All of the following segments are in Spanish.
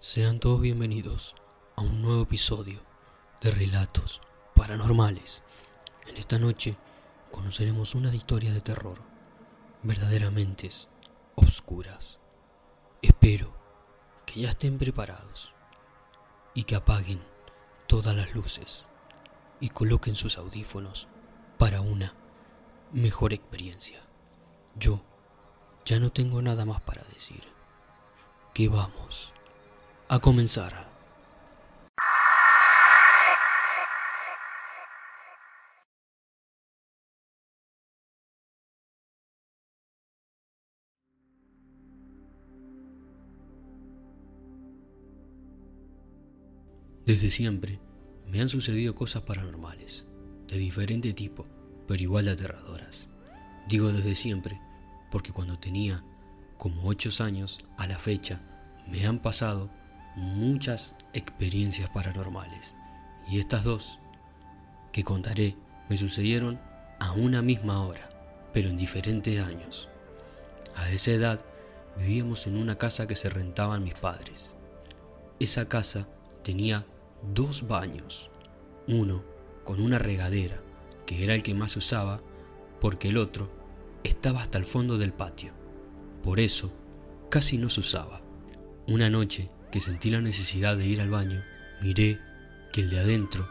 Sean todos bienvenidos a un nuevo episodio de Relatos Paranormales. En esta noche conoceremos unas historias de terror verdaderamente oscuras. Espero que ya estén preparados y que apaguen todas las luces y coloquen sus audífonos para una mejor experiencia. Yo ya no tengo nada más para decir. Que vamos a comenzar. Desde siempre me han sucedido cosas paranormales, de diferente tipo, pero igual de aterradoras. Digo desde siempre porque cuando tenía como 8 años a la fecha me han pasado muchas experiencias paranormales y estas dos que contaré me sucedieron a una misma hora, pero en diferentes años. A esa edad vivíamos en una casa que se rentaban mis padres. Esa casa tenía dos baños, uno con una regadera, que era el que más se usaba, porque el otro estaba hasta el fondo del patio. Por eso, casi no se usaba. Una noche sentí la necesidad de ir al baño, miré que el de adentro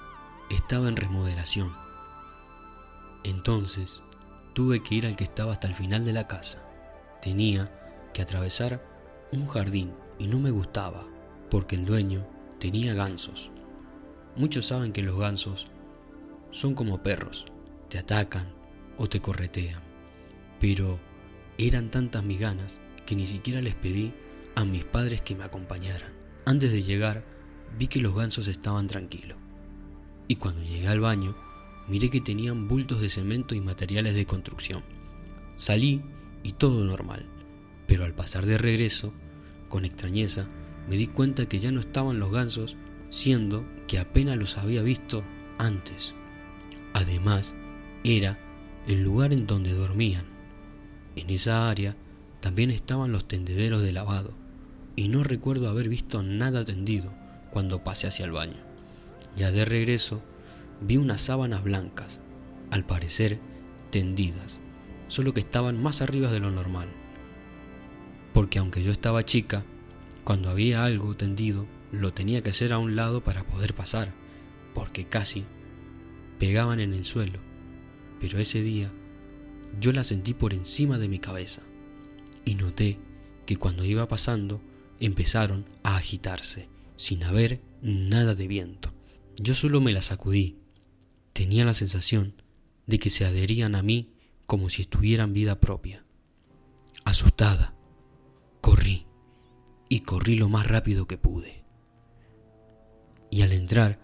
estaba en remodelación. Entonces, tuve que ir al que estaba hasta el final de la casa. Tenía que atravesar un jardín y no me gustaba, porque el dueño tenía gansos. Muchos saben que los gansos son como perros, te atacan o te corretean. Pero eran tantas mis ganas que ni siquiera les pedí a mis padres que me acompañaran. Antes de llegar, vi que los gansos estaban tranquilos. Y cuando llegué al baño, miré que tenían bultos de cemento y materiales de construcción. Salí y todo normal, pero al pasar de regreso, con extrañeza, me di cuenta que ya no estaban los gansos siendo que apenas los había visto antes. Además, era el lugar en donde dormían. En esa área también estaban los tendederos de lavado, y no recuerdo haber visto nada tendido cuando pasé hacia el baño. Ya de regreso, vi unas sábanas blancas, al parecer tendidas, solo que estaban más arriba de lo normal. Porque aunque yo estaba chica, cuando había algo tendido, lo tenía que hacer a un lado para poder pasar, porque casi pegaban en el suelo. Pero ese día yo la sentí por encima de mi cabeza y noté que cuando iba pasando empezaron a agitarse sin haber nada de viento. Yo solo me la sacudí. Tenía la sensación de que se adherían a mí como si estuvieran vida propia. Asustada, corrí y corrí lo más rápido que pude y al entrar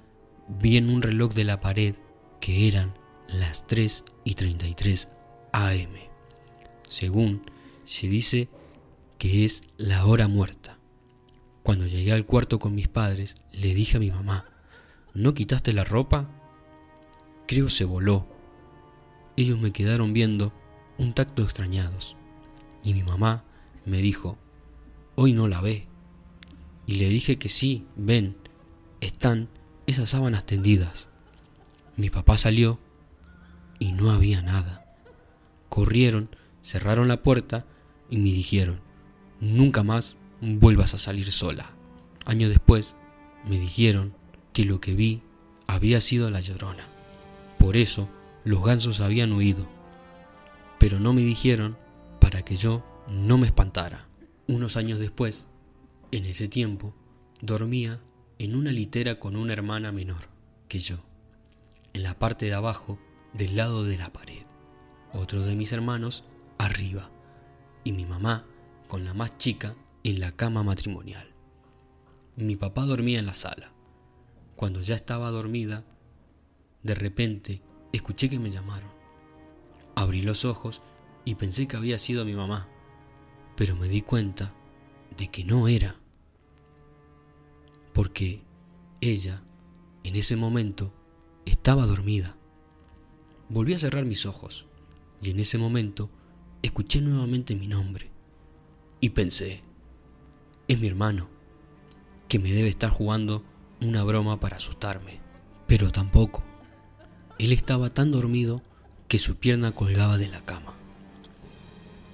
vi en un reloj de la pared que eran las 3 y 33 AM. Según se dice que es la hora muerta. Cuando llegué al cuarto con mis padres, le dije a mi mamá, ¿no quitaste la ropa? Creo se voló. Ellos me quedaron viendo un tacto extrañados. Y mi mamá me dijo, hoy no la ve. Y le dije que sí, ven, están esas sábanas tendidas. Mi papá salió y no había nada. Corrieron, cerraron la puerta y me dijeron, nunca más vuelvas a salir sola. Años después me dijeron que lo que vi había sido la llorona. Por eso los gansos habían huido. Pero no me dijeron para que yo no me espantara. Unos años después, en ese tiempo, dormía en una litera con una hermana menor que yo, en la parte de abajo del lado de la pared, otro de mis hermanos arriba y mi mamá con la más chica en la cama matrimonial. Mi papá dormía en la sala. Cuando ya estaba dormida, de repente escuché que me llamaron. Abrí los ojos y pensé que había sido mi mamá, pero me di cuenta de que no era porque ella, en ese momento, estaba dormida. Volví a cerrar mis ojos y en ese momento escuché nuevamente mi nombre y pensé, es mi hermano. que me debe estar jugando una broma para asustarme. Pero tampoco. Él estaba tan dormido que su pierna colgaba de la cama.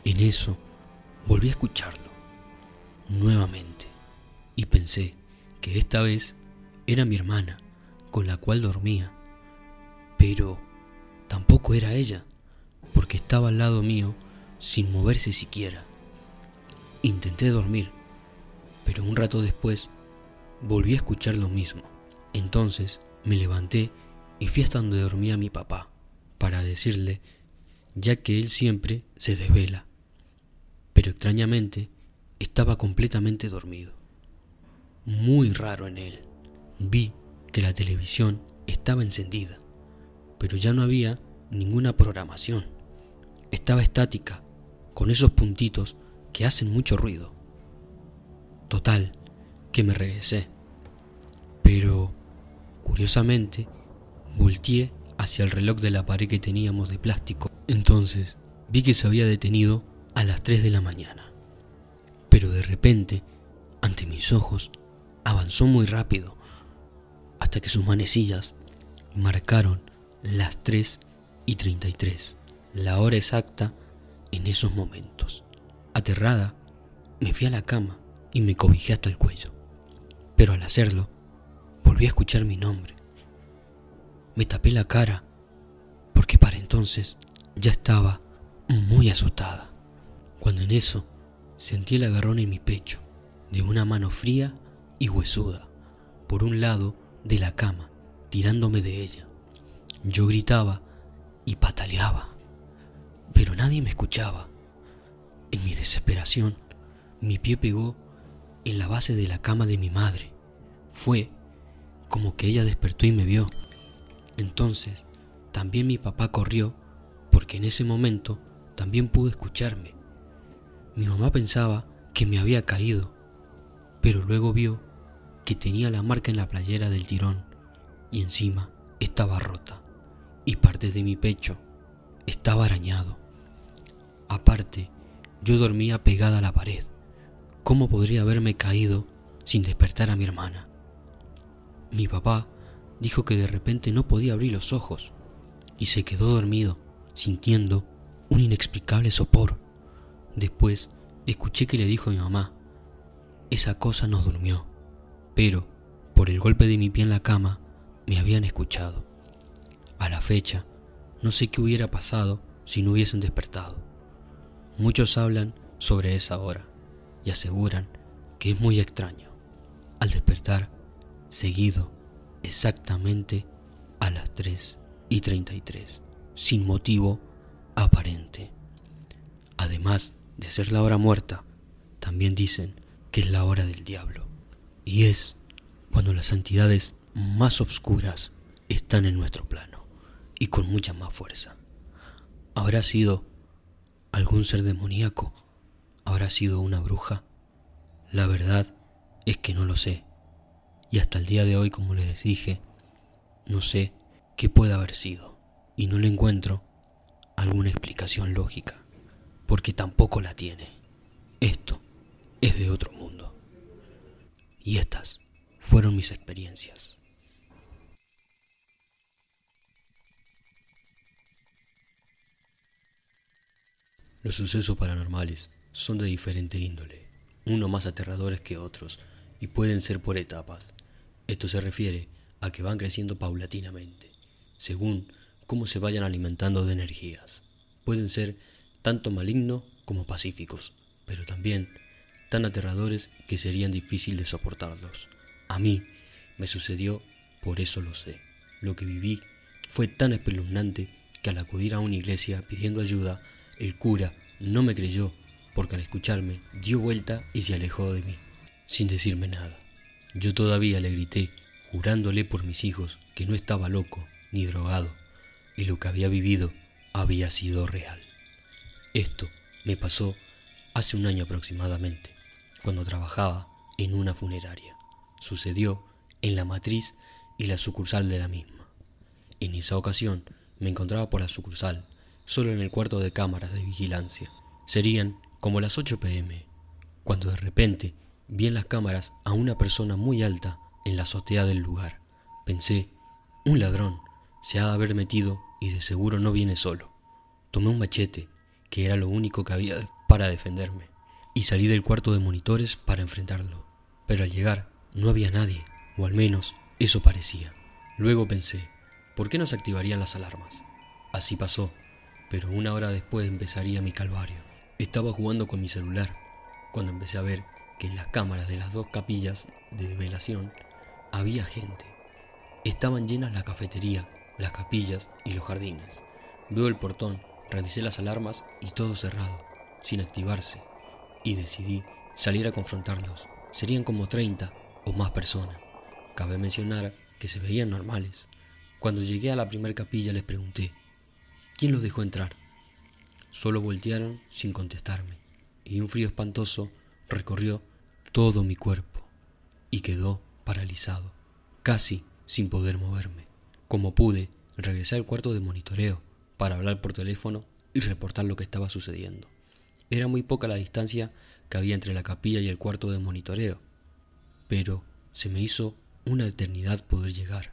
En eso volví a escucharlo nuevamente y pensé que esta vez era mi hermana con la cual dormía. Pero tampoco era ella, porque estaba al lado mío sin moverse siquiera. Intenté dormir, pero un rato después volví a escuchar lo mismo. Entonces me levanté y fui hasta donde dormía mi papá, para decirle, ya que él siempre se desvela. Pero extrañamente estaba completamente dormido. Muy raro en él. Vi que la televisión estaba encendida, pero ya no había ninguna programación. Estaba estática, con esos puntitos que hacen mucho ruido. Total, que me regresé. Pero, curiosamente, volteé hacia el reloj de la pared que teníamos de plástico. Entonces, vi que se había detenido a las 3 de la mañana. Pero de repente, ante mis ojos, avanzó muy rápido, hasta que sus manecillas marcaron las 3 y 33, la hora exacta en esos momentos. Aterrada, me fui a la cama y me cobijé hasta el cuello. Pero al hacerlo, volví a escuchar mi nombre. Me tapé la cara porque para entonces ya estaba muy asustada. Cuando en eso sentí el agarrón en mi pecho de una mano fría y huesuda, por un lado de la cama, tirándome de ella. Yo gritaba y pataleaba, pero nadie me escuchaba. En mi desesperación, mi pie pegó en la base de la cama de mi madre. Fue como que ella despertó y me vio. Entonces, también mi papá corrió, porque en ese momento también pudo escucharme. Mi mamá pensaba que me había caído, pero luego vio que tenía la marca en la playera del tirón y encima estaba rota y parte de mi pecho estaba arañado. Aparte, yo dormía pegada a la pared. ¿Cómo podría haberme caído sin despertar a mi hermana? Mi papá dijo que de repente no podía abrir los ojos y se quedó dormido, sintiendo un inexplicable sopor. Después escuché que le dijo a mi mamá, esa cosa nos durmió, pero por el golpe de mi pie en la cama me habían escuchado. A la fecha, no sé qué hubiera pasado si no hubiesen despertado. Muchos hablan sobre esa hora y aseguran que es muy extraño. Al despertar, seguido, exactamente a las 3 y 33, sin motivo aparente. Además de ser la hora muerta, también dicen que es la hora del diablo. Y es cuando las entidades más obscuras están en nuestro plano y con mucha más fuerza. ¿Habrá sido algún ser demoníaco? ¿Habrá sido una bruja? La verdad es que no lo sé. Y hasta el día de hoy, como les dije, no sé qué puede haber sido. Y no le encuentro alguna explicación lógica. Porque tampoco la tiene. Esto es de otro mundo. Y estas fueron mis experiencias. Los sucesos paranormales son de diferente índole unos más aterradores que otros, y pueden ser por etapas. Esto se refiere a que van creciendo paulatinamente, según cómo se vayan alimentando de energías. Pueden ser tanto malignos como pacíficos, pero también tan aterradores que serían difícil de soportarlos. A mí me sucedió, por eso lo sé. Lo que viví fue tan espeluznante que al acudir a una iglesia pidiendo ayuda, el cura no me creyó porque al escucharme dio vuelta y se alejó de mí, sin decirme nada. Yo todavía le grité, jurándole por mis hijos que no estaba loco ni drogado, y lo que había vivido había sido real. Esto me pasó hace un año aproximadamente, cuando trabajaba en una funeraria. Sucedió en la matriz y la sucursal de la misma. En esa ocasión me encontraba por la sucursal, solo en el cuarto de cámaras de vigilancia. Serían como las 8 pm, cuando de repente vi en las cámaras a una persona muy alta en la azotea del lugar. Pensé, un ladrón, se ha de haber metido y de seguro no viene solo. Tomé un machete, que era lo único que había para defenderme, y salí del cuarto de monitores para enfrentarlo. Pero al llegar no había nadie, o al menos eso parecía. Luego pensé, ¿por qué no se activarían las alarmas? Así pasó, pero una hora después empezaría mi calvario. Estaba jugando con mi celular, cuando empecé a ver que en las cámaras de las dos capillas de velación había gente. Estaban llenas la cafetería, las capillas y los jardines. Veo el portón, revisé las alarmas y todo cerrado, sin activarse, y decidí salir a confrontarlos. Serían como 30 o más personas. Cabe mencionar que se veían normales. Cuando llegué a la primera capilla les pregunté, ¿quién los dejó entrar? Solo voltearon sin contestarme, y un frío espantoso recorrió todo mi cuerpo y quedó paralizado, casi sin poder moverme. Como pude, regresé al cuarto de monitoreo para hablar por teléfono y reportar lo que estaba sucediendo. Era muy poca la distancia que había entre la capilla y el cuarto de monitoreo, pero se me hizo una eternidad poder llegar.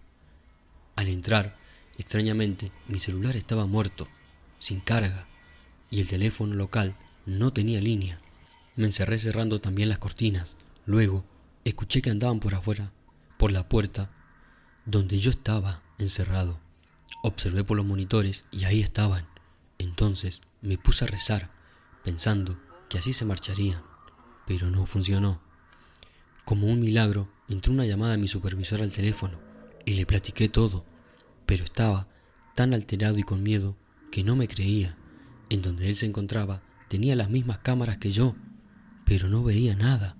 Al entrar, extrañamente, mi celular estaba muerto, sin carga, y el teléfono local no tenía línea. Me encerré cerrando también las cortinas. Luego, escuché que andaban por afuera, por la puerta, donde yo estaba encerrado. Observé por los monitores y ahí estaban. Entonces me puse a rezar, pensando que así se marcharían. Pero no funcionó. Como un milagro, entró una llamada de mi supervisor al teléfono y le platiqué todo, pero estaba tan alterado y con miedo que no me creía. En donde él se encontraba tenía las mismas cámaras que yo, pero no veía nada.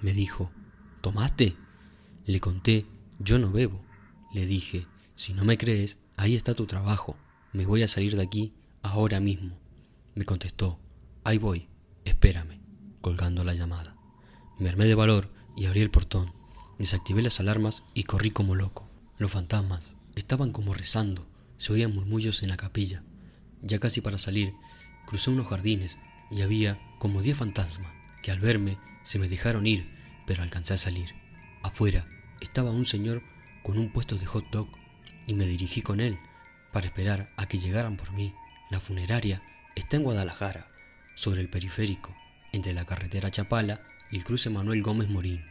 Me dijo, ¿tomaste? Le conté, yo no bebo. Le dije, si no me crees, ahí está tu trabajo. Me voy a salir de aquí ahora mismo. Me contestó, ahí voy, espérame, colgando la llamada. Me armé de valor y abrí el portón. Desactivé las alarmas y corrí como loco. Los fantasmas estaban como rezando, se oían murmullos en la capilla. Ya casi para salir, crucé unos jardines y había como diez fantasmas que al verme se me dejaron ir, pero alcancé a salir. Afuera estaba un señor con un puesto de hot dog y me dirigí con él para esperar a que llegaran por mí. La funeraria está en Guadalajara, sobre el periférico, entre la carretera Chapala y el cruce Manuel Gómez Morín.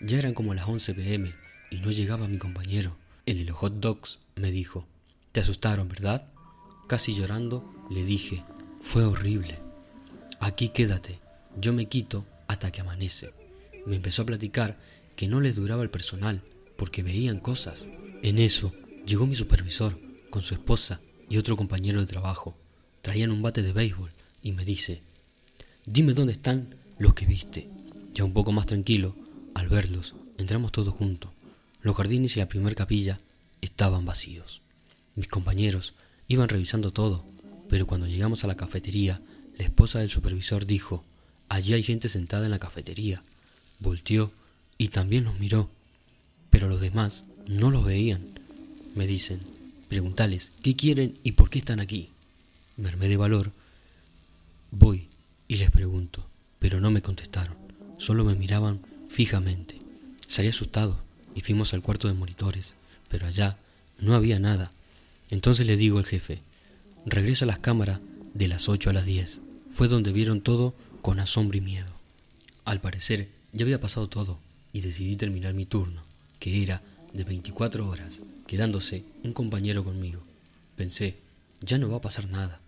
Ya eran como las 11 pm y no llegaba mi compañero. El de los hot dogs me dijo, te asustaron, ¿verdad? Casi llorando le dije, fue horrible. Aquí quédate, yo me quito hasta que amanece. Me empezó a platicar que no les duraba el personal porque veían cosas. En eso llegó mi supervisor con su esposa y otro compañero de trabajo. Traían un bate de béisbol y me dice, dime dónde están los que viste. Ya un poco más tranquilo, al verlos, entramos todos juntos. Los jardines y la primer capilla estaban vacíos. Mis compañeros iban revisando todo, pero cuando llegamos a la cafetería, la esposa del supervisor dijo, allí hay gente sentada en la cafetería. Volteó y también nos miró, pero los demás no los veían. Me dicen, preguntales qué quieren y por qué están aquí. Me de valor. Voy y les pregunto, pero no me contestaron, solo me miraban fijamente. Salí asustado y fuimos al cuarto de monitores, pero allá no había nada. Entonces le digo al jefe, regresa a las cámaras de las 8 a las 10. Fue donde vieron todo con asombro y miedo. Al parecer, ya había pasado todo y decidí terminar mi turno, que era de 24 horas, quedándose un compañero conmigo. Pensé, ya no va a pasar nada,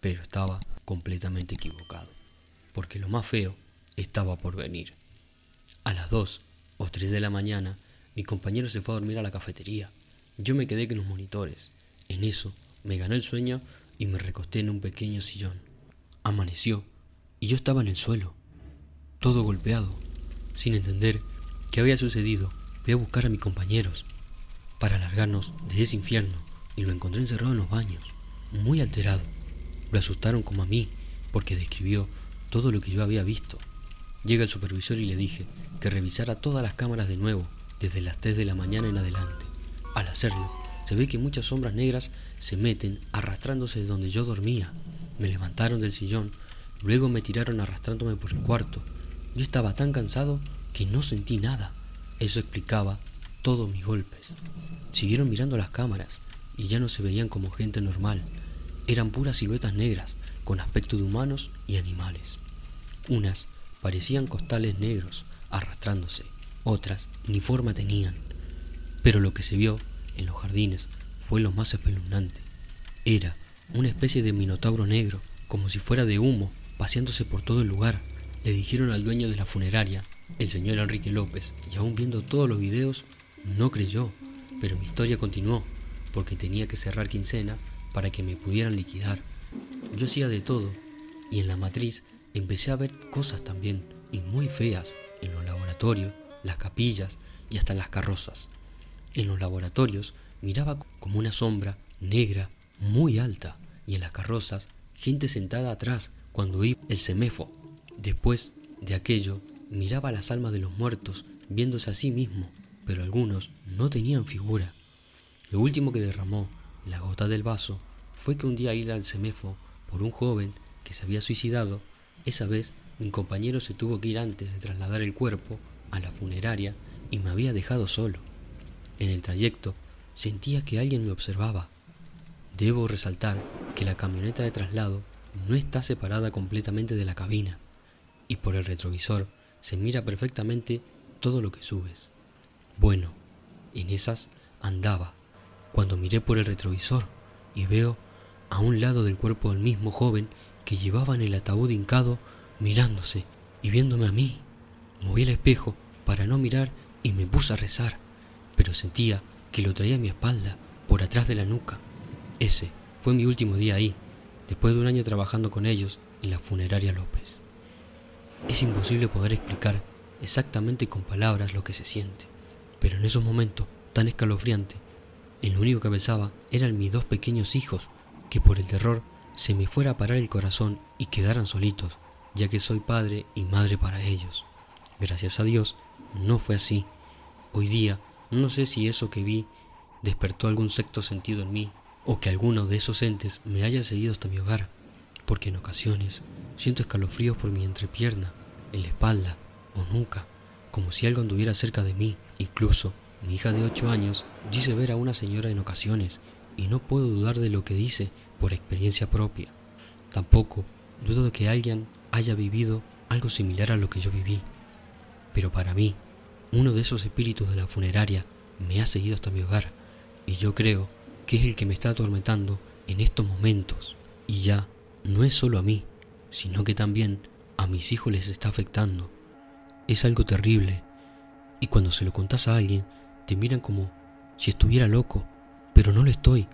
pero estaba completamente equivocado porque lo más feo estaba por venir. A las dos o tres de la mañana, mi compañero se fue a dormir a la cafetería. Yo me quedé con los monitores. En eso me ganó el sueño y me recosté en un pequeño sillón. Amaneció y yo estaba en el suelo, todo golpeado, sin entender qué había sucedido. Fui a buscar a mis compañeros para largarnos de ese infierno y lo encontré encerrado en los baños, muy alterado. Lo asustaron como a mí porque describió todo lo que yo había visto. Llega el supervisor y le dije que revisara todas las cámaras de nuevo, desde las 3 de la mañana en adelante. Al hacerlo, se ve que muchas sombras negras se meten arrastrándose de donde yo dormía. Me levantaron del sillón, luego me tiraron arrastrándome por el cuarto. yo estaba tan cansado que no sentí nada. Eso explicaba todos mis golpes. Siguieron mirando las cámaras y ya no se veían como gente normal. Eran puras siluetas negras, con aspecto de humanos y animales. Unas parecían costales negros arrastrándose, otras ni forma tenían. Pero lo que se vio en los jardines fue lo más espeluznante. Era una especie de minotauro negro, como si fuera de humo, paseándose por todo el lugar. Le dijeron al dueño de la funeraria, el señor Enrique López, y aún viendo todos los videos, no creyó. Pero mi historia continuó, porque tenía que cerrar quincena para que me pudieran liquidar. Yo hacía de todo, y en la matriz empecé a ver cosas también, y muy feas, en los laboratorios, las capillas y hasta las carrozas. En los laboratorios miraba como una sombra negra muy alta y en las carrozas gente sentada atrás cuando iba el semefo. Después de aquello miraba las almas de los muertos viéndose a sí mismo, pero algunos no tenían figura. Lo último que derramó la gota del vaso fue que un día ir al semefo por un joven que se había suicidado, esa vez mi compañero se tuvo que ir antes de trasladar el cuerpo a la funeraria y me había dejado solo. En el trayecto sentía que alguien me observaba. Debo resaltar que la camioneta de traslado no está separada completamente de la cabina y por el retrovisor se mira perfectamente todo lo que subes. Bueno, en esas andaba cuando miré por el retrovisor y veo a un lado del cuerpo del mismo joven que llevaba en el ataúd hincado mirándose y viéndome a mí. Moví el espejo para no mirar y me puse a rezar, pero sentía que lo traía a mi espalda, por atrás de la nuca. Ese fue mi último día ahí, después de un año trabajando con ellos en la funeraria López. Es imposible poder explicar exactamente con palabras lo que se siente, pero en esos momentos tan escalofriantes, en lo único que pensaba eran mis dos pequeños hijos, que por el terror se me fuera a parar el corazón y quedaran solitos, ya que soy padre y madre para ellos. Gracias a Dios, no fue así. Hoy día, no sé si eso que vi despertó algún sexto sentido en mí, o que alguno de esos entes me haya seguido hasta mi hogar, porque en ocasiones siento escalofríos por mi entrepierna, en la espalda o nuca, como si algo anduviera cerca de mí. Incluso mi hija de ocho años dice ver a una señora en ocasiones, y no puedo dudar de lo que dice por experiencia propia. Tampoco dudo de que alguien haya vivido algo similar a lo que yo viví. Pero para mí, uno de esos espíritus de la funeraria me ha seguido hasta mi hogar, y yo creo que es el que me está atormentando en estos momentos. Y ya no es solo a mí, sino que también a mis hijos les está afectando. Es algo terrible, y cuando se lo contás a alguien, te miran como si estuviera loco, pero no lo estoy.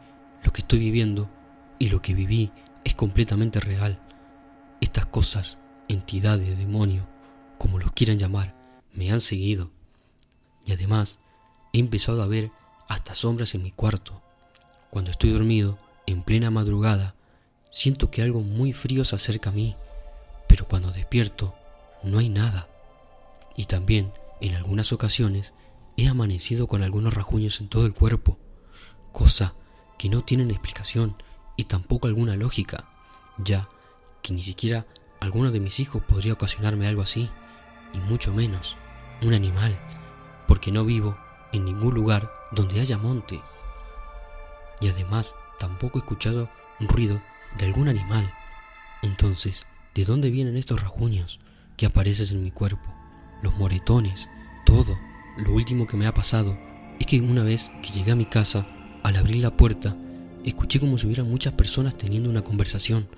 Lo que estoy viviendo y lo que viví es completamente real. Estas cosas, entidades, demonios, como los quieran llamar, me han seguido. Y además, he empezado a ver hasta sombras en mi cuarto. Cuando estoy dormido, en plena madrugada, siento que algo muy frío se acerca a mí, pero cuando despierto, no hay nada. Y también, en algunas ocasiones, he amanecido con algunos rajuños en todo el cuerpo, cosa que no tienen explicación y tampoco alguna lógica, ya que ni siquiera alguno de mis hijos podría ocasionarme algo así, y mucho menos un animal, porque no vivo en ningún lugar donde haya monte. Y además tampoco he escuchado un ruido de algún animal. Entonces, ¿de dónde vienen estos rajuños que aparecen en mi cuerpo? Los moretones, todo. Lo último que me ha pasado es que una vez que llegué a mi casa, al abrir la puerta, escuché como si hubiera muchas personas teniendo una conversación,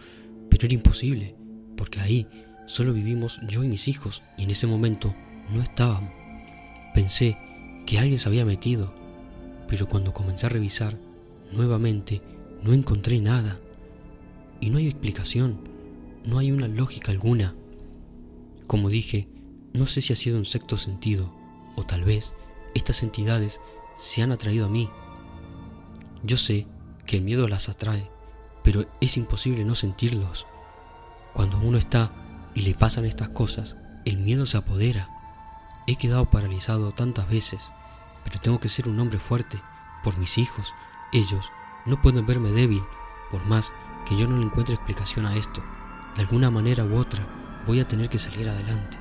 pero era imposible, porque ahí solo vivimos yo y mis hijos, y en ese momento no estaban. Pensé que alguien se había metido, pero cuando comencé a revisar nuevamente no encontré nada. Y no hay explicación, no hay una lógica alguna. Como dije, no sé si ha sido un sexto sentido, o tal vez estas entidades se han atraído a mí. Yo sé que el miedo las atrae, pero es imposible no sentirlos. Cuando uno está y le pasan estas cosas, el miedo se apodera. He quedado paralizado tantas veces, pero tengo que ser un hombre fuerte por mis hijos. Ellos no pueden verme débil, por más que yo no le encuentre explicación a esto. De alguna manera u otra voy a tener que salir adelante.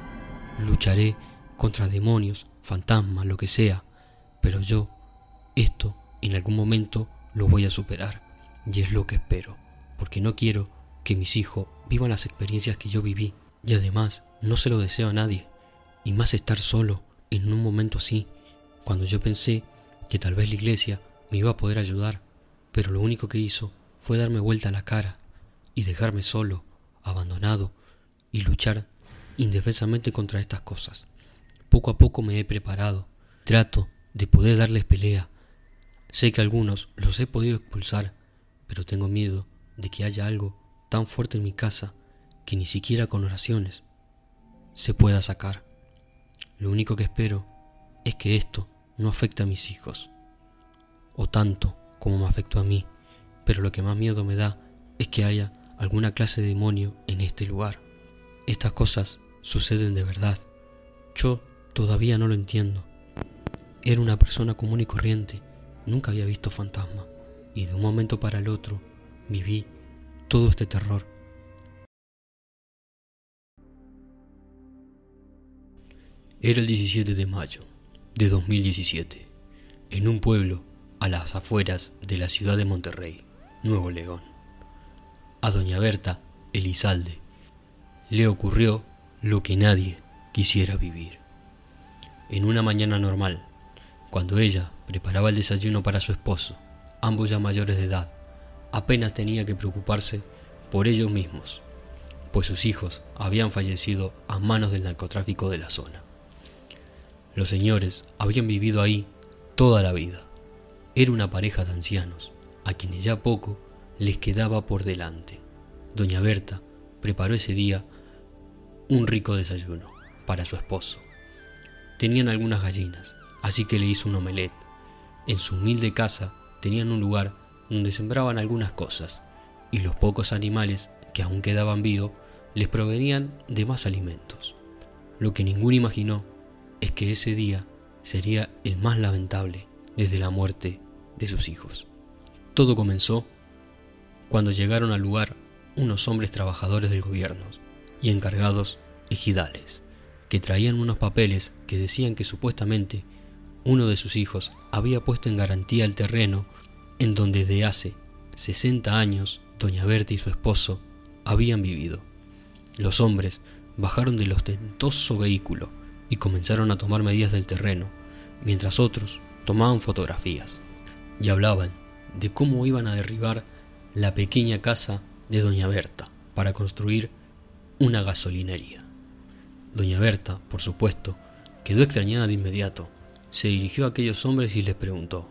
lucharé contra demonios, fantasmas, lo que sea, pero yo, esto, en algún momento lo voy a superar, y es lo que espero, porque no quiero que mis hijos vivan las experiencias que yo viví, y además no se lo deseo a nadie, y más estar solo en un momento así, cuando yo pensé que tal vez la iglesia me iba a poder ayudar, pero lo único que hizo fue darme vuelta la cara y dejarme solo, abandonado, y luchar indefensamente contra estas cosas. Poco a poco me he preparado, trato de poder darles pelea. Sé que algunos los he podido expulsar, pero tengo miedo de que haya algo tan fuerte en mi casa que ni siquiera con oraciones se pueda sacar. Lo único que espero es que esto no afecte a mis hijos, o tanto como me afectó a mí, pero lo que más miedo me da es que haya alguna clase de demonio en este lugar. Estas cosas suceden de verdad. Yo todavía no lo entiendo. Era una persona común y corriente, nunca había visto fantasma, y de un momento para el otro viví todo este terror. Era el 17 de mayo de 2017, en un pueblo a las afueras de la ciudad de Monterrey, Nuevo León. A doña Berta Elizalde le ocurrió lo que nadie quisiera vivir. En una mañana normal, cuando ella preparaba el desayuno para su esposo, ambos ya mayores de edad, apenas tenía que preocuparse por ellos mismos, pues sus hijos habían fallecido a manos del narcotráfico de la zona. Los señores habían vivido ahí toda la vida. Era una pareja de ancianos, a quienes ya poco les quedaba por delante. Doña Berta preparó ese día un rico desayuno para su esposo. Tenían algunas gallinas, así que le hizo un omelette. En su humilde casa tenían un lugar donde sembraban algunas cosas, y los pocos animales que aún quedaban vivos les provenían de más alimentos. Lo que ninguno imaginó es que ese día sería el más lamentable desde la muerte de sus hijos. Todo comenzó cuando llegaron al lugar unos hombres trabajadores del gobierno y encargados ejidales, que traían unos papeles que decían que supuestamente uno de sus hijos había puesto en garantía el terreno en donde desde hace 60 años doña Berta y su esposo habían vivido. Los hombres bajaron del ostentoso vehículo y comenzaron a tomar medidas del terreno, mientras otros tomaban fotografías y hablaban de cómo iban a derribar la pequeña casa de doña Berta para construir una gasolinería. Doña Berta, por supuesto, quedó extrañada de inmediato. Se dirigió a aquellos hombres y les preguntó,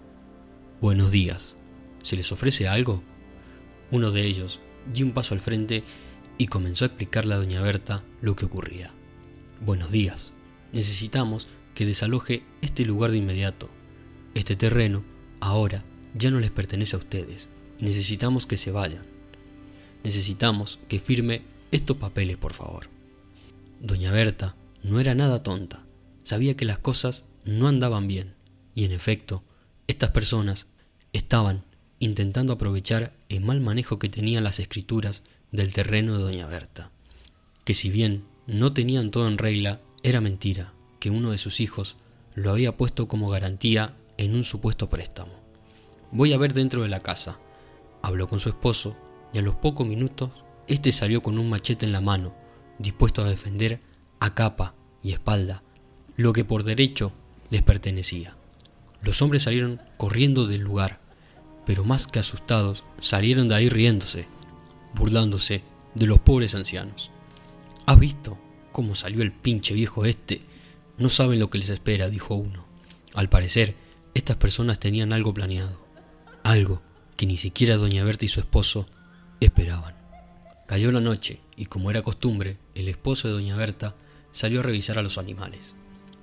Buenos días, ¿se les ofrece algo? Uno de ellos dio un paso al frente y comenzó a explicarle a doña Berta lo que ocurría. Buenos días, necesitamos que desaloje este lugar de inmediato. Este terreno ahora ya no les pertenece a ustedes necesitamos que se vayan. Necesitamos que firme estos papeles, por favor. Doña Berta no era nada tonta, sabía que las cosas no andaban bien, y en efecto, estas personas estaban intentando aprovechar el mal manejo que tenían las escrituras del terreno de Doña Berta, que si bien no tenían todo en regla, era mentira que uno de sus hijos lo había puesto como garantía en un supuesto préstamo. Voy a ver dentro de la casa. Habló con su esposo y a los pocos minutos éste salió con un machete en la mano, dispuesto a defender a capa y espalda lo que por derecho les pertenecía. Los hombres salieron corriendo del lugar, pero más que asustados salieron de ahí riéndose, burlándose de los pobres ancianos. ¿Has visto cómo salió el pinche viejo este? No saben lo que les espera, dijo uno. Al parecer, estas personas tenían algo planeado, algo que ni siquiera doña Berta y su esposo esperaban. Cayó la noche y como era costumbre, el esposo de doña Berta salió a revisar a los animales.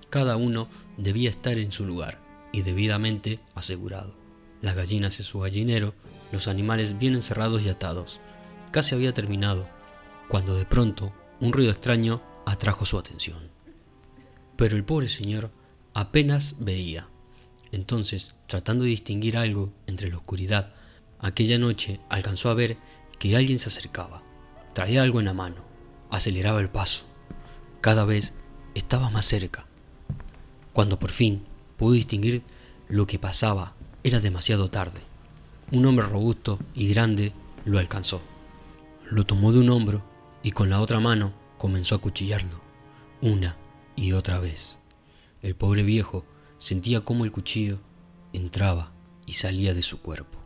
Cada uno debía estar en su lugar y debidamente asegurado. Las gallinas en su gallinero, los animales bien encerrados y atados. Casi había terminado, cuando de pronto un ruido extraño atrajo su atención. Pero el pobre señor apenas veía. Entonces, tratando de distinguir algo entre la oscuridad, aquella noche alcanzó a ver que alguien se acercaba. Traía algo en la mano. Aceleraba el paso. Cada vez estaba más cerca. Cuando por fin pudo distinguir lo que pasaba, era demasiado tarde. Un hombre robusto y grande lo alcanzó. Lo tomó de un hombro y con la otra mano comenzó a cuchillarlo, una y otra vez. El pobre viejo sentía cómo el cuchillo entraba y salía de su cuerpo.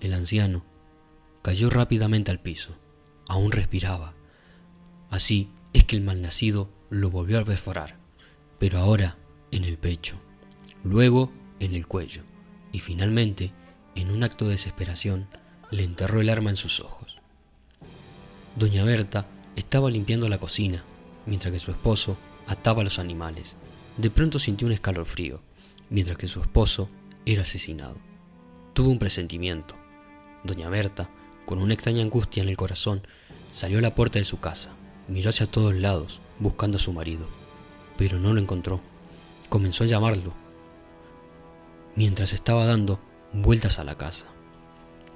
El anciano cayó rápidamente al piso. Aún respiraba. Así es que el malnacido lo volvió a perforar, pero ahora en el pecho, luego en el cuello y finalmente, en un acto de desesperación, le enterró el arma en sus ojos. Doña Berta estaba limpiando la cocina, mientras que su esposo ataba a los animales. De pronto sintió un escalofrío, mientras que su esposo era asesinado. Tuvo un presentimiento. Doña Berta, con una extraña angustia en el corazón, salió a la puerta de su casa, miró hacia todos lados, buscando a su marido, pero no lo encontró. Comenzó a llamarlo, mientras estaba dando vueltas a la casa.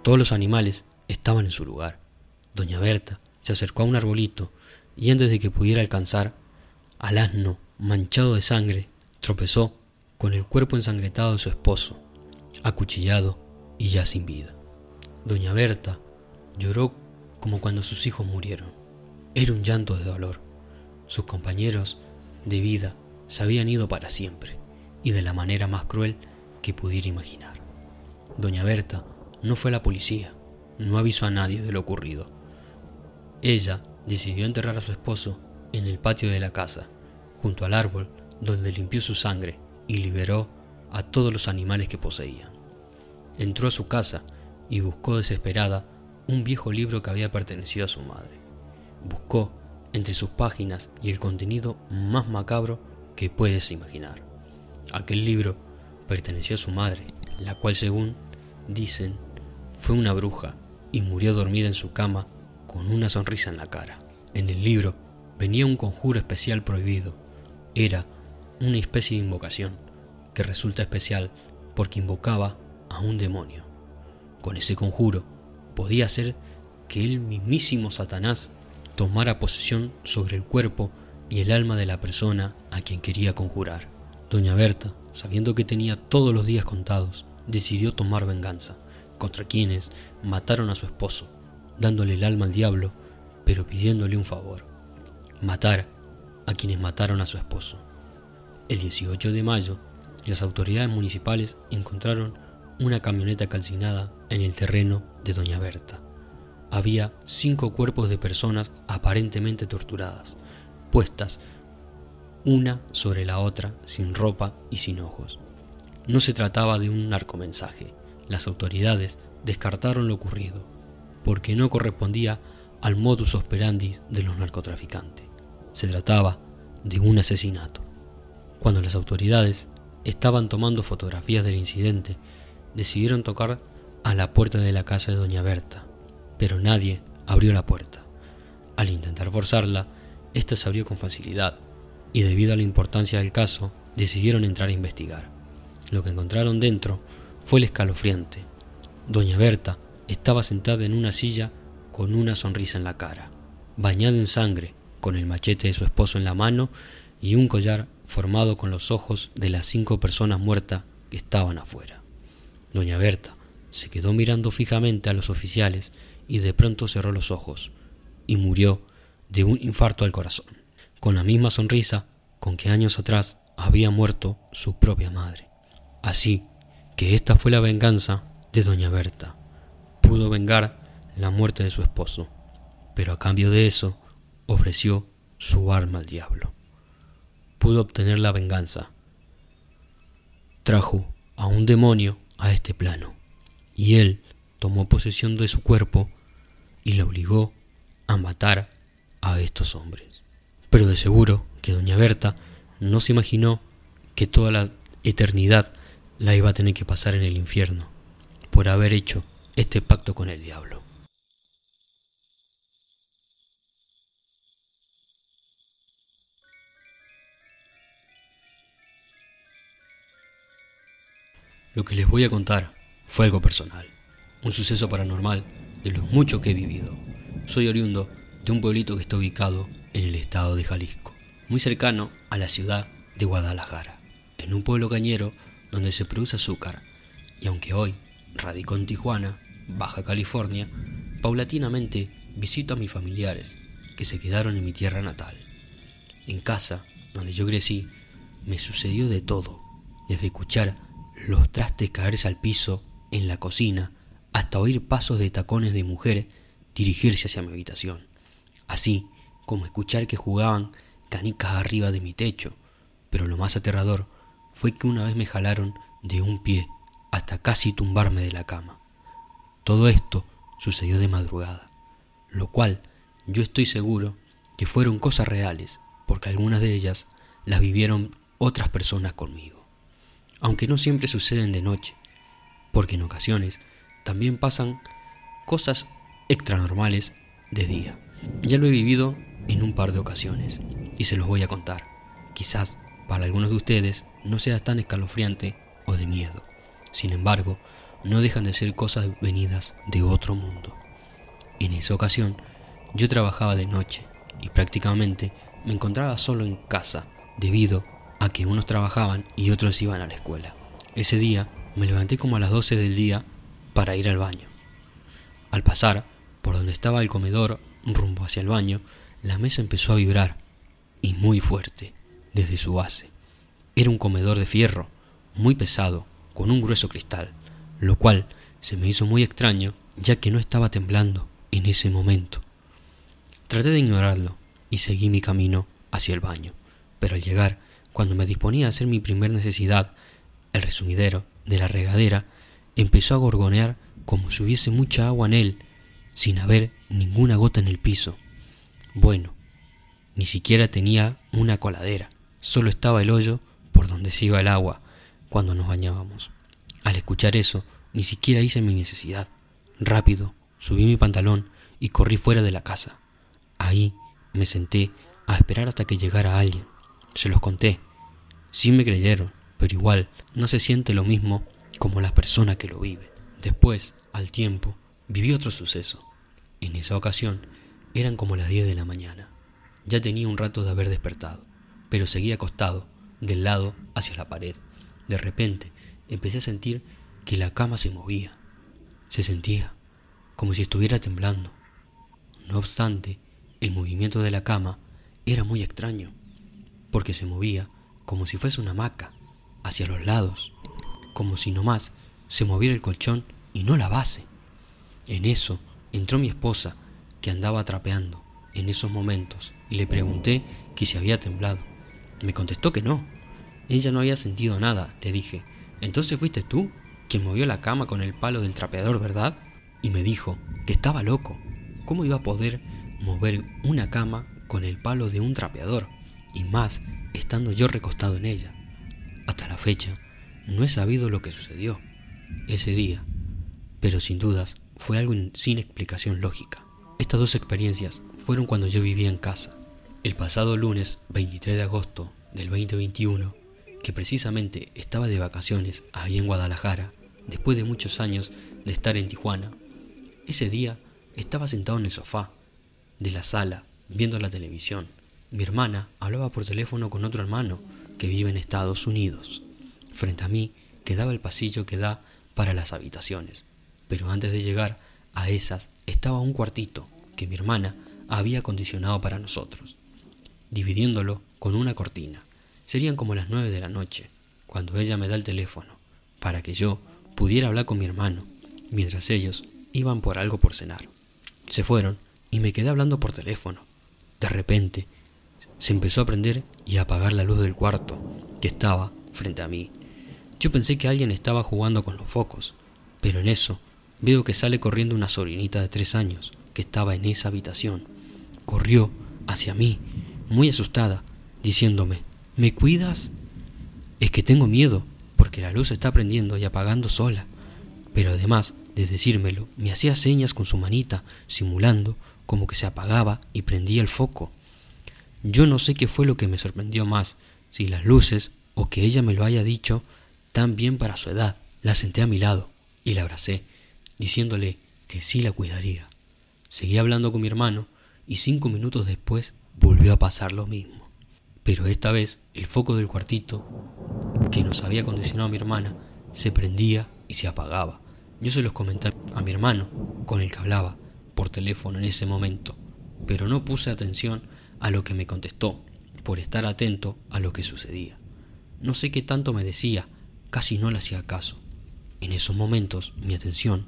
Todos los animales estaban en su lugar. Doña Berta se acercó a un arbolito y antes de que pudiera alcanzar al asno manchado de sangre, tropezó con el cuerpo ensangretado de su esposo, acuchillado y ya sin vida. Doña Berta lloró como cuando sus hijos murieron. Era un llanto de dolor. Sus compañeros de vida se habían ido para siempre y de la manera más cruel que pudiera imaginar. Doña Berta no fue a la policía, no avisó a nadie de lo ocurrido. Ella decidió enterrar a su esposo en el patio de la casa, junto al árbol donde limpió su sangre y liberó a todos los animales que poseía. Entró a su casa y buscó desesperada un viejo libro que había pertenecido a su madre. Buscó entre sus páginas y el contenido más macabro que puedes imaginar. Aquel libro perteneció a su madre, la cual según dicen fue una bruja y murió dormida en su cama con una sonrisa en la cara. En el libro venía un conjuro especial prohibido. Era una especie de invocación que resulta especial porque invocaba a un demonio. Con ese conjuro podía hacer que el mismísimo Satanás tomara posesión sobre el cuerpo y el alma de la persona a quien quería conjurar. Doña Berta sabiendo que tenía todos los días contados, decidió tomar venganza contra quienes mataron a su esposo, dándole el alma al diablo, pero pidiéndole un favor, matar a quienes mataron a su esposo. El 18 de mayo, las autoridades municipales encontraron una camioneta calcinada en el terreno de Doña Berta. Había cinco cuerpos de personas aparentemente torturadas, puestas una sobre la otra, sin ropa y sin ojos. No se trataba de un narcomensaje. Las autoridades descartaron lo ocurrido, porque no correspondía al modus operandi de los narcotraficantes. Se trataba de un asesinato. Cuando las autoridades estaban tomando fotografías del incidente, decidieron tocar a la puerta de la casa de Doña Berta, pero nadie abrió la puerta. Al intentar forzarla, ésta se abrió con facilidad y debido a la importancia del caso decidieron entrar a investigar. Lo que encontraron dentro fue el escalofriante. Doña Berta estaba sentada en una silla con una sonrisa en la cara, bañada en sangre, con el machete de su esposo en la mano y un collar formado con los ojos de las cinco personas muertas que estaban afuera. Doña Berta se quedó mirando fijamente a los oficiales y de pronto cerró los ojos y murió de un infarto al corazón con la misma sonrisa con que años atrás había muerto su propia madre. Así que esta fue la venganza de doña Berta. Pudo vengar la muerte de su esposo, pero a cambio de eso ofreció su arma al diablo. Pudo obtener la venganza. Trajo a un demonio a este plano, y él tomó posesión de su cuerpo y le obligó a matar a estos hombres. Pero de seguro que doña Berta no se imaginó que toda la eternidad la iba a tener que pasar en el infierno por haber hecho este pacto con el diablo. Lo que les voy a contar fue algo personal, un suceso paranormal de los muchos que he vivido. Soy oriundo de un pueblito que está ubicado en el estado de Jalisco. muy cercano a la ciudad de Guadalajara, en un pueblo cañero donde se produce azúcar, y aunque hoy radico en Tijuana, Baja California, paulatinamente visito a mis familiares que se quedaron en mi tierra natal. En casa, donde yo crecí, me sucedió de todo, desde escuchar los trastes caerse al piso en la cocina hasta oír pasos de tacones de mujer dirigirse hacia mi habitación, así como escuchar que jugaban canicas arriba de mi techo, pero lo más aterrador fue que una vez me jalaron de un pie hasta casi tumbarme de la cama. Todo esto sucedió de madrugada, lo cual yo estoy seguro que fueron cosas reales, porque algunas de ellas las vivieron otras personas conmigo. Aunque no siempre suceden de noche, porque en ocasiones también pasan cosas extranormales de día. Ya lo he vivido en un par de ocasiones y se los voy a contar. Quizás para algunos de ustedes no sea tan escalofriante o de miedo. Sin embargo, no dejan de ser cosas venidas de otro mundo. En esa ocasión, yo trabajaba de noche y prácticamente me encontraba solo en casa debido a que unos trabajaban y otros iban a la escuela. Ese día me levanté como a las 12 del día para ir al baño. Al pasar por donde estaba el comedor rumbo hacia el baño, la mesa empezó a vibrar y muy fuerte desde su base. Era un comedor de fierro, muy pesado, con un grueso cristal, lo cual se me hizo muy extraño ya que no estaba temblando en ese momento. Traté de ignorarlo y seguí mi camino hacia el baño, pero al llegar, cuando me disponía a hacer mi primer necesidad, el resumidero de la regadera empezó a gorgonear como si hubiese mucha agua en él, sin haber ninguna gota en el piso. Bueno, ni siquiera tenía una coladera, solo estaba el hoyo por donde se iba el agua cuando nos bañábamos. Al escuchar eso, ni siquiera hice mi necesidad. Rápido, subí mi pantalón y corrí fuera de la casa. Ahí me senté a esperar hasta que llegara alguien. Se los conté. Sí me creyeron, pero igual no se siente lo mismo como la persona que lo vive. Después, al tiempo, viví otro suceso. En esa ocasión eran como las 10 de la mañana. Ya tenía un rato de haber despertado, pero seguía acostado, del lado hacia la pared. De repente empecé a sentir que la cama se movía. Se sentía como si estuviera temblando. No obstante, el movimiento de la cama era muy extraño, porque se movía como si fuese una hamaca, hacia los lados, como si nomás se moviera el colchón y no la base. En eso entró mi esposa, que andaba trapeando en esos momentos, y le pregunté que si había temblado. Me contestó que no. Ella no había sentido nada, le dije. Entonces fuiste tú quien movió la cama con el palo del trapeador, ¿verdad? Y me dijo que estaba loco. ¿Cómo iba a poder mover una cama con el palo de un trapeador? Y más estando yo recostado en ella. Hasta la fecha, no he sabido lo que sucedió ese día, pero sin dudas fue algo sin explicación lógica. Estas dos experiencias fueron cuando yo vivía en casa. El pasado lunes 23 de agosto del 2021, que precisamente estaba de vacaciones ahí en Guadalajara, después de muchos años de estar en Tijuana, ese día estaba sentado en el sofá de la sala viendo la televisión. Mi hermana hablaba por teléfono con otro hermano que vive en Estados Unidos. Frente a mí quedaba el pasillo que da para las habitaciones, pero antes de llegar a esas estaba un cuartito que mi hermana había acondicionado para nosotros, dividiéndolo con una cortina. Serían como las nueve de la noche, cuando ella me da el teléfono, para que yo pudiera hablar con mi hermano, mientras ellos iban por algo por cenar. Se fueron y me quedé hablando por teléfono. De repente, se empezó a prender y a apagar la luz del cuarto, que estaba frente a mí. Yo pensé que alguien estaba jugando con los focos, pero en eso veo que sale corriendo una sobrinita de tres años que estaba en esa habitación. Corrió hacia mí, muy asustada, diciéndome, ¿me cuidas? Es que tengo miedo, porque la luz está prendiendo y apagando sola. Pero además de decírmelo, me hacía señas con su manita, simulando como que se apagaba y prendía el foco. Yo no sé qué fue lo que me sorprendió más, si las luces o que ella me lo haya dicho tan bien para su edad. La senté a mi lado y la abracé, diciéndole que sí la cuidaría. Seguí hablando con mi hermano y cinco minutos después volvió a pasar lo mismo. Pero esta vez el foco del cuartito que nos había condicionado mi hermana se prendía y se apagaba. Yo se los comenté a mi hermano, con el que hablaba por teléfono en ese momento, pero no puse atención a lo que me contestó, por estar atento a lo que sucedía. No sé qué tanto me decía, casi no le hacía caso. En esos momentos mi atención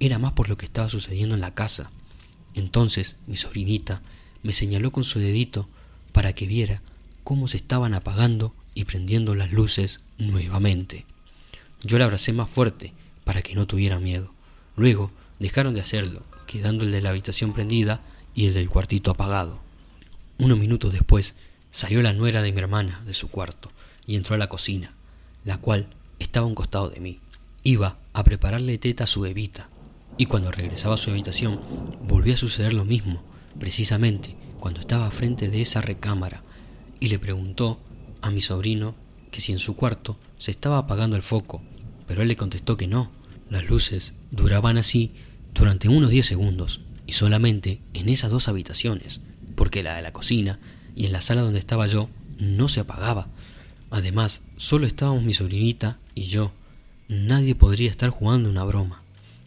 era más por lo que estaba sucediendo en la casa. Entonces mi sobrinita me señaló con su dedito para que viera cómo se estaban apagando y prendiendo las luces nuevamente. Yo la abracé más fuerte para que no tuviera miedo. Luego dejaron de hacerlo, quedando el de la habitación prendida y el del cuartito apagado. Unos minutos después salió la nuera de mi hermana de su cuarto y entró a la cocina, la cual estaba a un costado de mí. Iba a prepararle teta a su bebita, y cuando regresaba a su habitación volvió a suceder lo mismo, precisamente cuando estaba frente de esa recámara, y le preguntó a mi sobrino que si en su cuarto se estaba apagando el foco, pero él le contestó que no. Las luces duraban así durante unos 10 segundos, y solamente en esas dos habitaciones, porque la de la cocina y en la sala donde estaba yo no se apagaba. Además, solo estábamos mi sobrinita y yo. Nadie podría estar jugando una broma,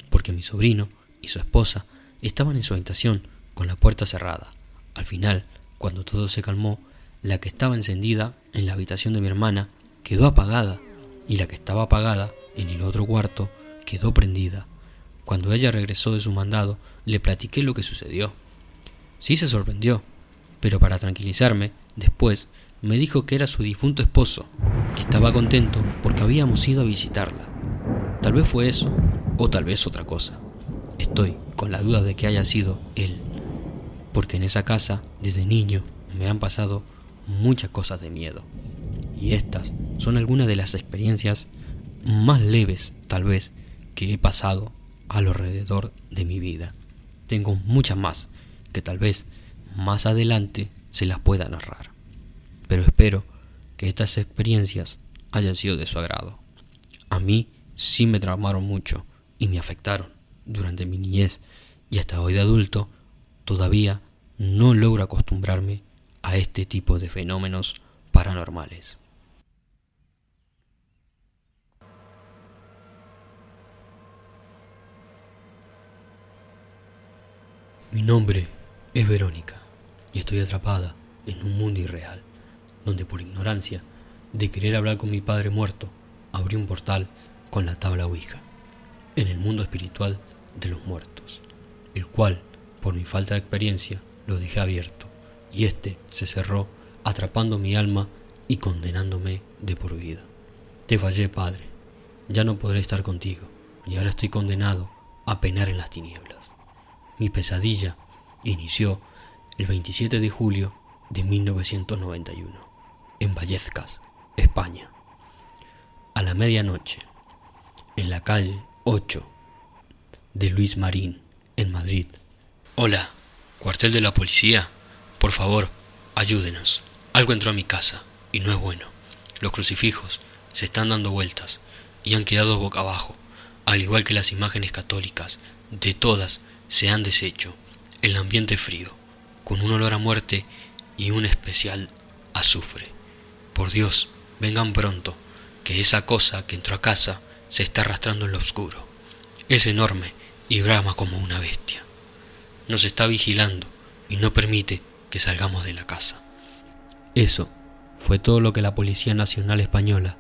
porque mi sobrino y su esposa estaban en su habitación con la puerta cerrada. Al final, cuando todo se calmó, la que estaba encendida en la habitación de mi hermana quedó apagada y la que estaba apagada en el otro cuarto quedó prendida. Cuando ella regresó de su mandado, le platiqué lo que sucedió. Sí se sorprendió, pero para tranquilizarme, después me dijo que era su difunto esposo, que estaba contento porque habíamos ido a visitarla. Tal vez fue eso, o tal vez otra cosa. Estoy con la duda de que haya sido él, porque en esa casa, desde niño, me han pasado muchas cosas de miedo. Y estas son algunas de las experiencias más leves, tal vez, que he pasado alrededor de mi vida. Tengo muchas más que tal vez más adelante se las pueda narrar. Pero espero que estas experiencias hayan sido de su agrado. A mí sí me traumaron mucho y me afectaron durante mi niñez y hasta hoy de adulto todavía no logro acostumbrarme a este tipo de fenómenos paranormales. Mi nombre es Verónica y estoy atrapada en un mundo irreal, donde por ignorancia de querer hablar con mi padre muerto, abrí un portal con la tabla Ouija, en el mundo espiritual de los muertos, el cual, por mi falta de experiencia, lo dejé abierto, y éste se cerró atrapando mi alma y condenándome de por vida. Te fallé, Padre, ya no podré estar contigo, y ahora estoy condenado a penar en las tinieblas. Mi pesadilla inició el 27 de julio de 1991, en Vallezcas, España. A la medianoche, en la calle 8 de Luis Marín, en Madrid. Hola, cuartel de la policía. Por favor, ayúdenos. Algo entró a mi casa y no es bueno. Los crucifijos se están dando vueltas y han quedado boca abajo, al igual que las imágenes católicas. De todas se han deshecho. El ambiente frío, con un olor a muerte y un especial azufre. Por Dios, vengan pronto, que esa cosa que entró a casa se está arrastrando en lo oscuro. Es enorme y brama como una bestia. Nos está vigilando y no permite que salgamos de la casa. Eso fue todo lo que la Policía Nacional Española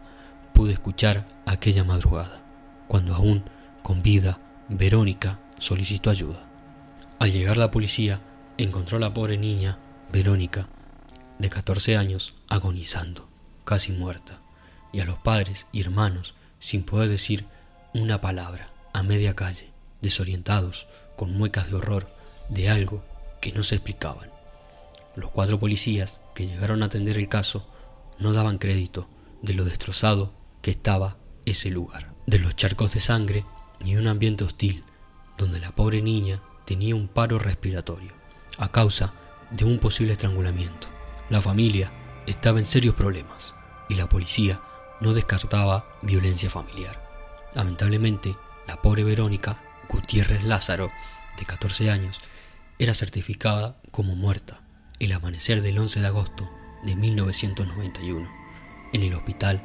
pudo escuchar aquella madrugada, cuando aún con vida Verónica solicitó ayuda. Al llegar la policía, encontró a la pobre niña, Verónica, de 14 años, agonizando, casi muerta, y a los padres y hermanos sin poder decir una palabra, a media calle, desorientados, con muecas de horror, de algo que no se explicaban. Los cuatro policías que llegaron a atender el caso no daban crédito de lo destrozado que estaba ese lugar, de los charcos de sangre y un ambiente hostil donde la pobre niña tenía un paro respiratorio a causa de un posible estrangulamiento. La familia estaba en serios problemas y la policía no descartaba violencia familiar. Lamentablemente, la pobre Verónica Gutiérrez Lázaro, de 14 años, era certificada como muerta el amanecer del 11 de agosto de 1991 en el hospital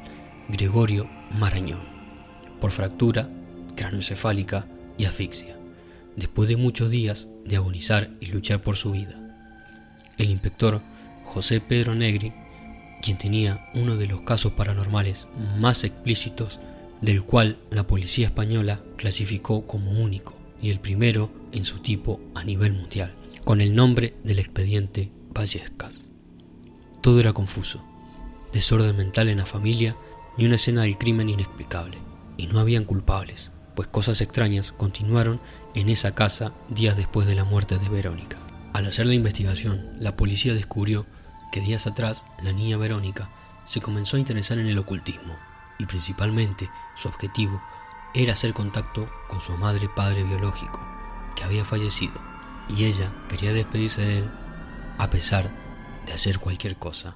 Gregorio Marañón por fractura craneoencefálica y asfixia, después de muchos días de agonizar y luchar por su vida. El inspector José Pedro Negri, quien tenía uno de los casos paranormales más explícitos del cual la policía española clasificó como único y el primero en su tipo a nivel mundial, con el nombre del expediente Vallescas. Todo era confuso, desorden mental en la familia y una escena del crimen inexplicable, y no habían culpables, pues cosas extrañas continuaron en esa casa días después de la muerte de Verónica. Al hacer la investigación, la policía descubrió que días atrás la niña Verónica se comenzó a interesar en el ocultismo y principalmente su objetivo era hacer contacto con su madre padre biológico, que había fallecido, y ella quería despedirse de él a pesar de hacer cualquier cosa,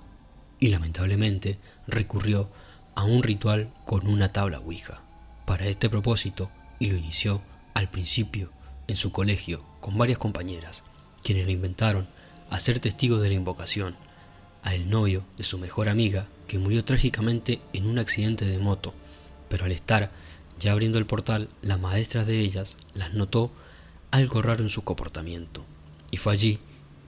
y lamentablemente recurrió a un ritual con una tabla Ouija. Para este propósito y lo inició al principio en su colegio con varias compañeras, quienes le inventaron a ser testigo de la invocación, a el novio de su mejor amiga que murió trágicamente en un accidente de moto, pero al estar ya abriendo el portal, la maestra de ellas las notó algo raro en su comportamiento, y fue allí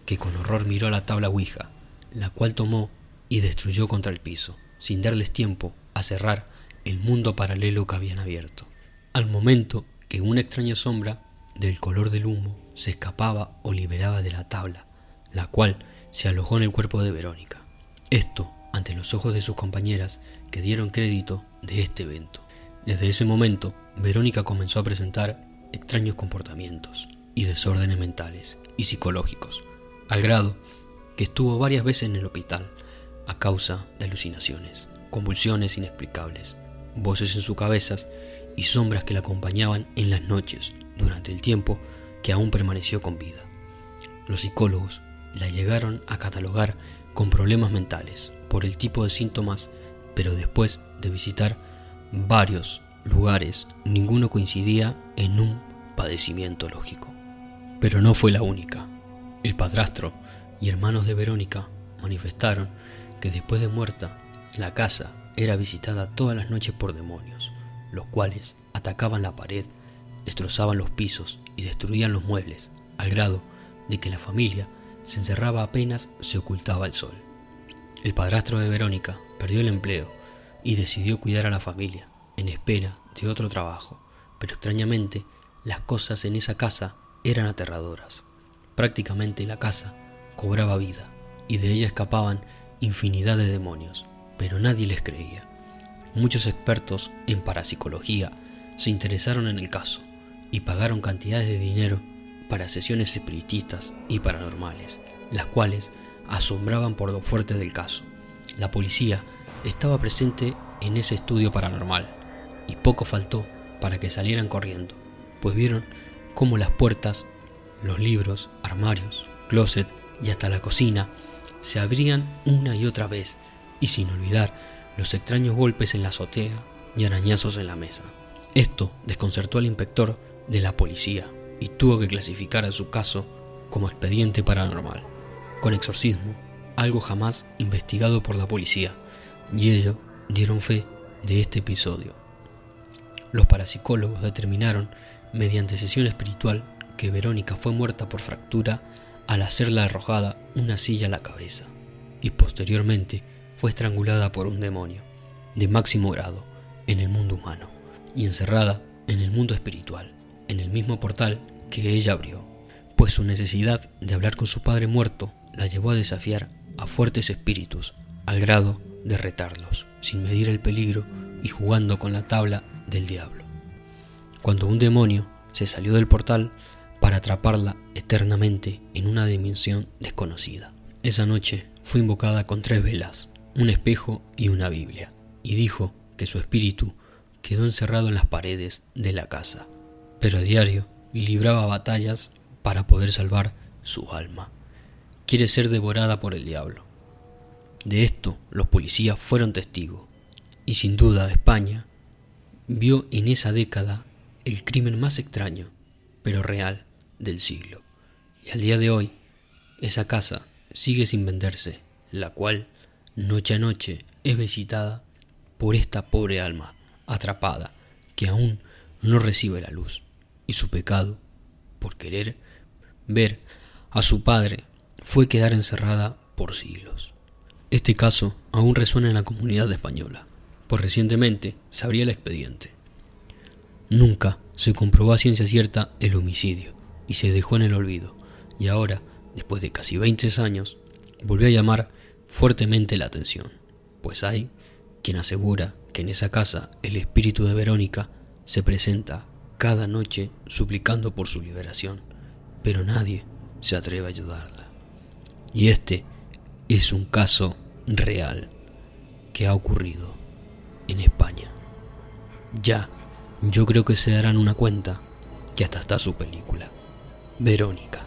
que con horror miró la tabla Ouija, la cual tomó y destruyó contra el piso, sin darles tiempo a cerrar el mundo paralelo que habían abierto. Al momento que una extraña sombra del color del humo se escapaba o liberaba de la tabla, la cual se alojó en el cuerpo de Verónica. Esto ante los ojos de sus compañeras que dieron crédito de este evento. Desde ese momento, Verónica comenzó a presentar extraños comportamientos y desórdenes mentales y psicológicos, al grado que estuvo varias veces en el hospital a causa de alucinaciones, convulsiones inexplicables, voces en sus cabezas y sombras que la acompañaban en las noches durante el tiempo que aún permaneció con vida. Los psicólogos la llegaron a catalogar con problemas mentales por el tipo de síntomas, pero después de visitar varios lugares, ninguno coincidía en un padecimiento lógico. Pero no fue la única. El padrastro y hermanos de Verónica manifestaron que después de muerta, la casa era visitada todas las noches por demonios, los cuales atacaban la pared, destrozaban los pisos y destruían los muebles, al grado de que la familia se encerraba apenas se ocultaba el sol. El padrastro de Verónica perdió el empleo y decidió cuidar a la familia, en espera de otro trabajo, pero extrañamente las cosas en esa casa eran aterradoras. Prácticamente la casa cobraba vida y de ella escapaban infinidad de demonios, pero nadie les creía. Muchos expertos en parapsicología se interesaron en el caso y pagaron cantidades de dinero para sesiones espiritistas y paranormales, las cuales asombraban por lo fuerte del caso. La policía estaba presente en ese estudio paranormal y poco faltó para que salieran corriendo, pues vieron cómo las puertas, los libros, armarios, closet y hasta la cocina se abrían una y otra vez, y sin olvidar los extraños golpes en la azotea y arañazos en la mesa. Esto desconcertó al inspector de la policía y tuvo que clasificar a su caso como expediente paranormal, con exorcismo, algo jamás investigado por la policía, y ellos dieron fe de este episodio. Los parapsicólogos determinaron, mediante sesión espiritual, que Verónica fue muerta por fractura al hacerla arrojada una silla a la cabeza, y posteriormente fue estrangulada por un demonio, de máximo grado, en el mundo humano, y encerrada en el mundo espiritual, en el mismo portal que ella abrió, pues su necesidad de hablar con su padre muerto la llevó a desafiar a fuertes espíritus, al grado de retarlos, sin medir el peligro y jugando con la tabla del diablo. Cuando un demonio se salió del portal para atraparla eternamente en una dimensión desconocida. Esa noche fue invocada con tres velas, un espejo y una Biblia, y dijo que su espíritu quedó encerrado en las paredes de la casa, pero a diario libraba batallas para poder salvar su alma. Quiere ser devorada por el diablo. De esto los policías fueron testigos, y sin duda España vio en esa década el crimen más extraño, pero real, del siglo. Y al día de hoy, esa casa sigue sin venderse, la cual noche a noche es visitada por esta pobre alma atrapada que aún no recibe la luz y su pecado por querer ver a su padre fue quedar encerrada por siglos. Este caso aún resuena en la comunidad española, pues recientemente se abría el expediente. Nunca se comprobó a ciencia cierta el homicidio y se dejó en el olvido, y ahora, después de casi 20 años, volvió a llamar fuertemente la atención, pues hay quien asegura que en esa casa el espíritu de Verónica se presenta cada noche suplicando por su liberación, pero nadie se atreve a ayudarla. Y este es un caso real que ha ocurrido en España. Ya, yo creo que se darán una cuenta que hasta está su película. Verónica.